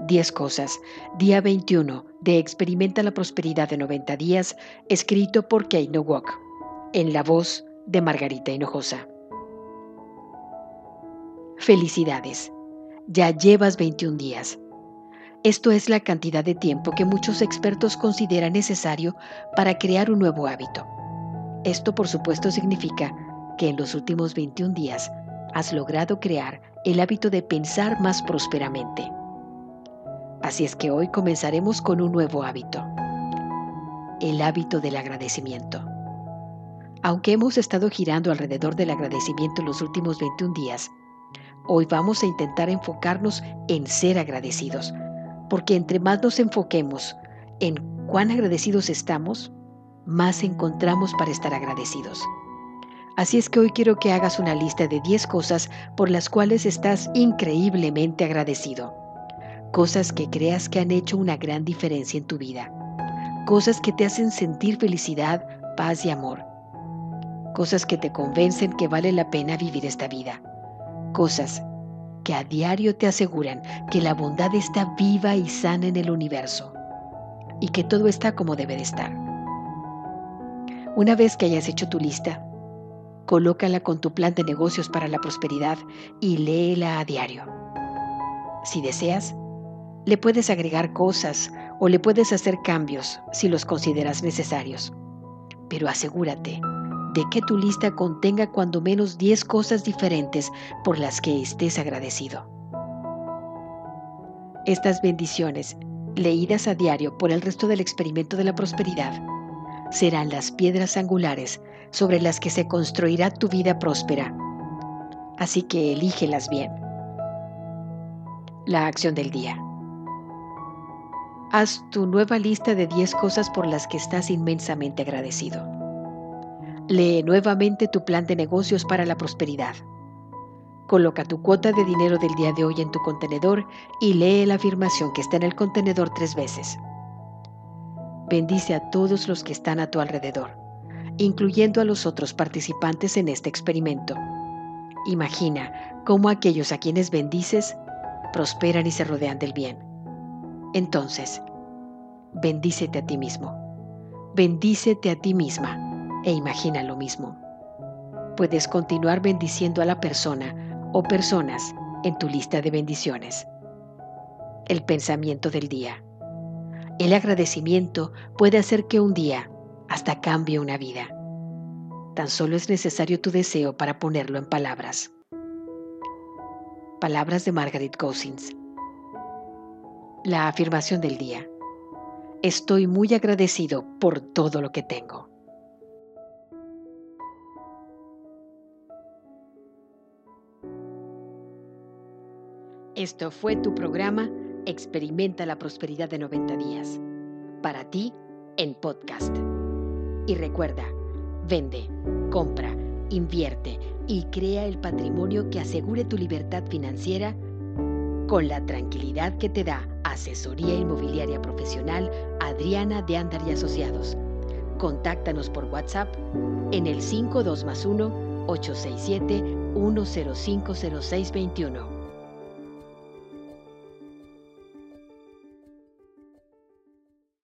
10 cosas. Día 21 de Experimenta la Prosperidad de 90 días, escrito por Kate Nowak, en la voz de Margarita Hinojosa. Felicidades. Ya llevas 21 días. Esto es la cantidad de tiempo que muchos expertos consideran necesario para crear un nuevo hábito. Esto por supuesto significa que en los últimos 21 días has logrado crear el hábito de pensar más prósperamente. Así es que hoy comenzaremos con un nuevo hábito, el hábito del agradecimiento. Aunque hemos estado girando alrededor del agradecimiento los últimos 21 días, hoy vamos a intentar enfocarnos en ser agradecidos, porque entre más nos enfoquemos en cuán agradecidos estamos, más encontramos para estar agradecidos. Así es que hoy quiero que hagas una lista de 10 cosas por las cuales estás increíblemente agradecido cosas que creas que han hecho una gran diferencia en tu vida, cosas que te hacen sentir felicidad, paz y amor, cosas que te convencen que vale la pena vivir esta vida, cosas que a diario te aseguran que la bondad está viva y sana en el universo y que todo está como debe de estar. Una vez que hayas hecho tu lista, colócala con tu plan de negocios para la prosperidad y léela a diario. Si deseas, le puedes agregar cosas o le puedes hacer cambios si los consideras necesarios. Pero asegúrate de que tu lista contenga cuando menos 10 cosas diferentes por las que estés agradecido. Estas bendiciones, leídas a diario por el resto del experimento de la prosperidad, serán las piedras angulares sobre las que se construirá tu vida próspera. Así que elígelas bien. La acción del día. Haz tu nueva lista de 10 cosas por las que estás inmensamente agradecido. Lee nuevamente tu plan de negocios para la prosperidad. Coloca tu cuota de dinero del día de hoy en tu contenedor y lee la afirmación que está en el contenedor tres veces. Bendice a todos los que están a tu alrededor, incluyendo a los otros participantes en este experimento. Imagina cómo aquellos a quienes bendices prosperan y se rodean del bien. Entonces, bendícete a ti mismo. Bendícete a ti misma e imagina lo mismo. Puedes continuar bendiciendo a la persona o personas en tu lista de bendiciones. El pensamiento del día. El agradecimiento puede hacer que un día hasta cambie una vida. Tan solo es necesario tu deseo para ponerlo en palabras. Palabras de Margaret Cousins. La afirmación del día. Estoy muy agradecido por todo lo que tengo. Esto fue tu programa Experimenta la Prosperidad de 90 días. Para ti, en podcast. Y recuerda, vende, compra, invierte y crea el patrimonio que asegure tu libertad financiera con la tranquilidad que te da Asesoría Inmobiliaria Profesional Adriana de Andar y Asociados. Contáctanos por WhatsApp en el 52 867 1050621